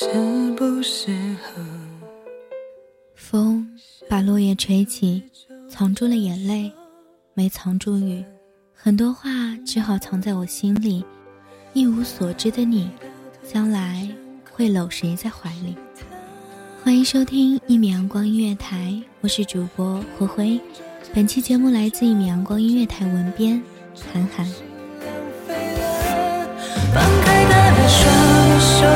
适不适合？风把落叶吹起，藏住了眼泪，没藏住雨。很多话只好藏在我心里。一无所知的你，将来会搂谁在怀里？欢迎收听一米阳光音乐台，我是主播灰灰。本期节目来自一米阳光音乐台文编韩寒。放开他的双手，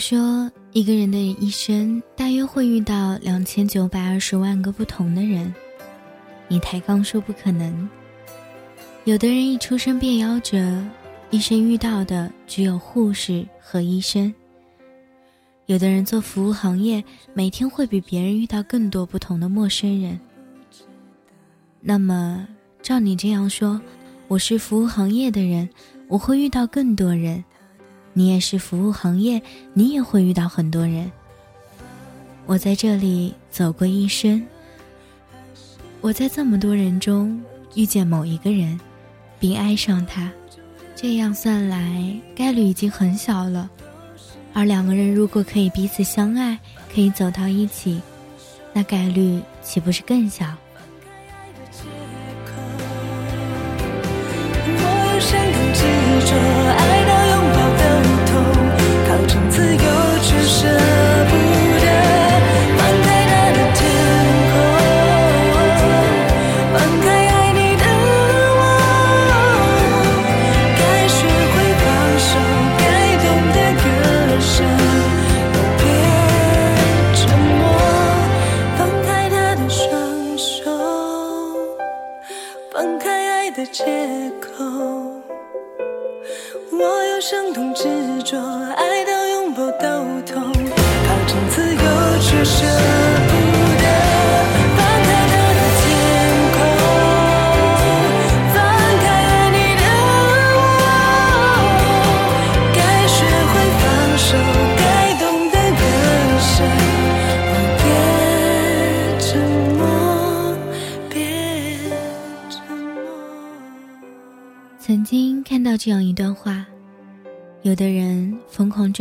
说，一个人的一生大约会遇到两千九百二十万个不同的人。你抬杠说不可能。有的人一出生便夭折，一生遇到的只有护士和医生。有的人做服务行业，每天会比别人遇到更多不同的陌生人。那么，照你这样说，我是服务行业的人，我会遇到更多人。你也是服务行业，你也会遇到很多人。我在这里走过一生，我在这么多人中遇见某一个人，并爱上他，这样算来概率已经很小了。而两个人如果可以彼此相爱，可以走到一起，那概率岂不是更小？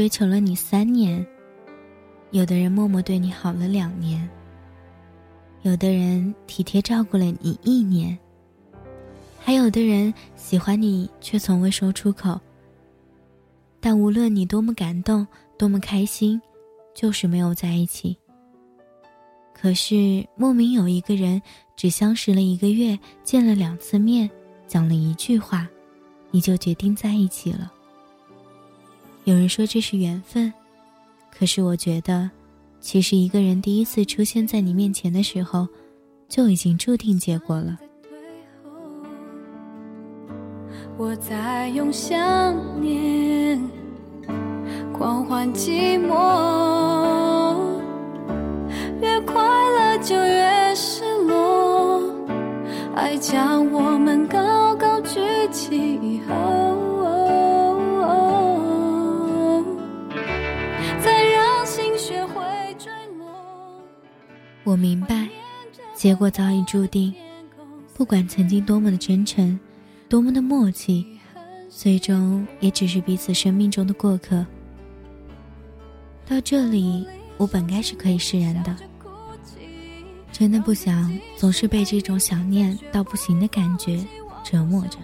求了你三年，有的人默默对你好了两年，有的人体贴照顾了你一年，还有的人喜欢你却从未说出口。但无论你多么感动，多么开心，就是没有在一起。可是莫名有一个人，只相识了一个月，见了两次面，讲了一句话，你就决定在一起了。有人说这是缘分，可是我觉得，其实一个人第一次出现在你面前的时候，就已经注定结果了。我在用想念狂欢寂寞，越快乐就越失落，爱将我们高明白，结果早已注定。不管曾经多么的真诚，多么的默契，最终也只是彼此生命中的过客。到这里，我本该是可以释然的，真的不想总是被这种想念到不行的感觉折磨着。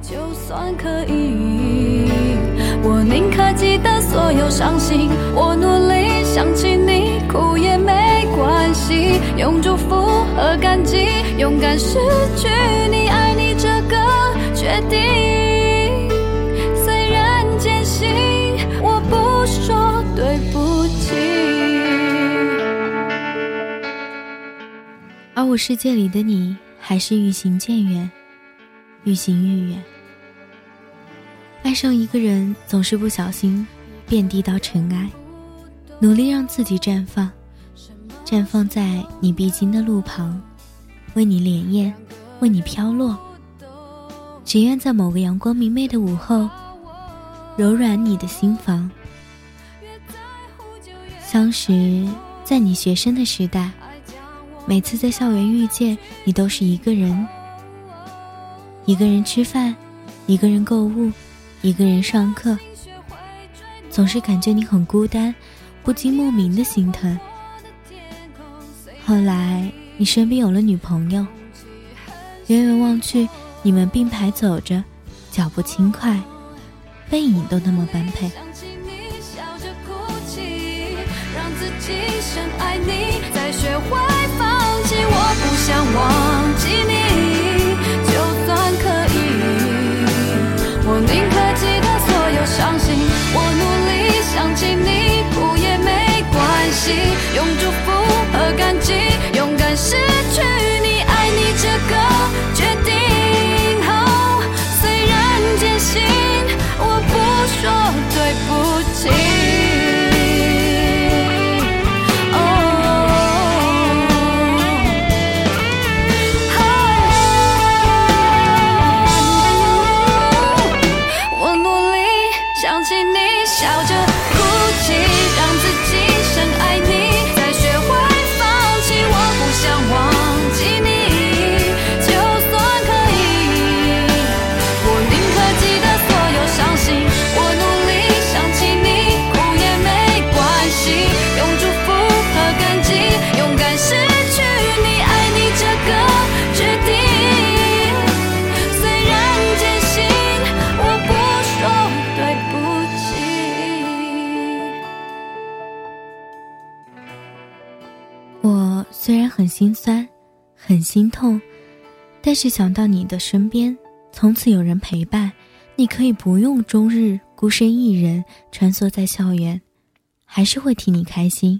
就算可以，我宁可记得所有伤心。我努力想起你，哭也没关系。用祝福和感激，勇敢失去你，爱你这个决定。虽然艰辛，我不说对不起。而我世界里的你，还是愈行渐远，愈行愈远。爱上一个人，总是不小心遍地到尘埃，努力让自己绽放，绽放在你必经的路旁，为你潋滟，为你飘落。只愿在某个阳光明媚的午后，柔软你的心房。相识在你学生的时代，每次在校园遇见你，都是一个人，一个人吃饭，一个人购物。一个人上课，总是感觉你很孤单，不禁莫名的心疼。后来你身边有了女朋友，远远望去，你们并排走着，脚步轻快，背影都那么般配。想起你笑着哭泣，让自己深爱你，再学会放弃。我不想忘记你，心。用祝福虽然很心酸，很心痛，但是想到你的身边从此有人陪伴，你可以不用终日孤身一人穿梭在校园，还是会替你开心，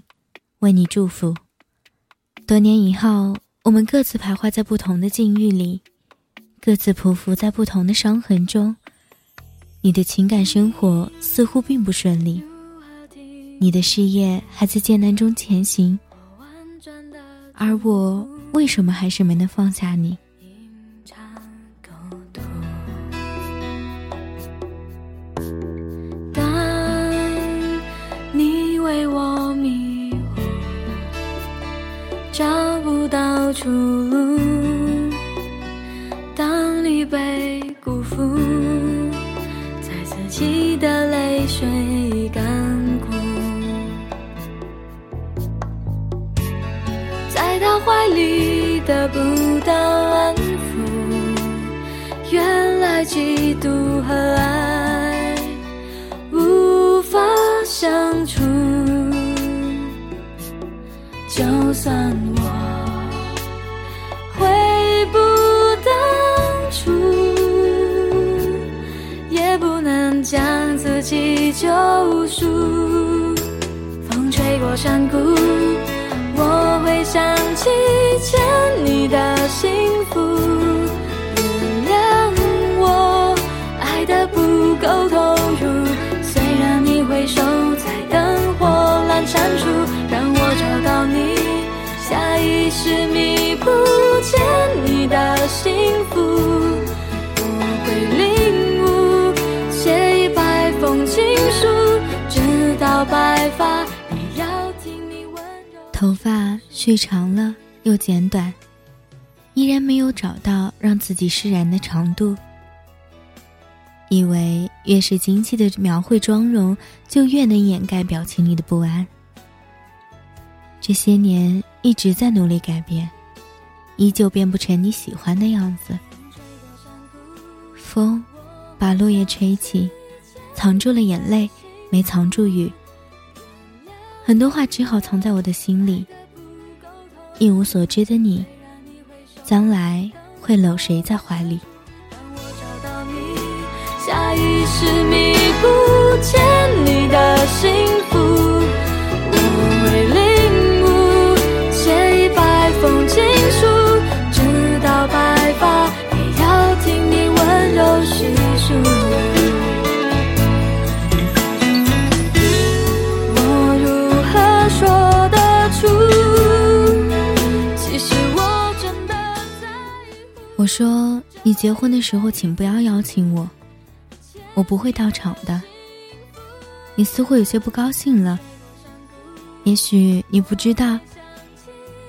为你祝福。多年以后，我们各自徘徊在不同的境遇里，各自匍匐在不同的伤痕中。你的情感生活似乎并不顺利，你的事业还在艰难中前行。而我为什么还是没能放下你？当你为我迷惑，找不到出路；得不到安抚，原来嫉妒和爱无法相处。就算我悔不当初，也不能将自己救赎。风吹过山谷，我会想起前。的幸福。原谅我爱的不够投入，虽然你回首在灯火阑珊处，让我找到你，下意识弥补欠你的幸福。我会领悟，写一百封情书，直到白发也要听你温柔。头发蓄长了又剪短，依然没有找到让自己释然的长度。以为越是精细的描绘妆容，就越能掩盖表情里的不安。这些年一直在努力改变，依旧变不成你喜欢的样子。风，把落叶吹起，藏住了眼泪，没藏住雨。很多话只好藏在我的心里。一无所知的你，将来会搂谁在怀里？当我找到你，下意识弥补欠你的幸福。我会领悟，写一百封情书，说：“你结婚的时候，请不要邀请我，我不会到场的。”你似乎有些不高兴了。也许你不知道，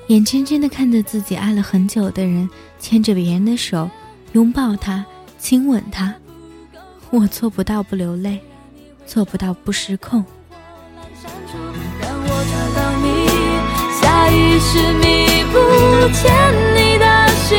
眼睁睁的看着自己爱了很久的人牵着别人的手，拥抱他，亲吻他，我做不到不流泪，做不到不失控。下意识弥补欠你的幸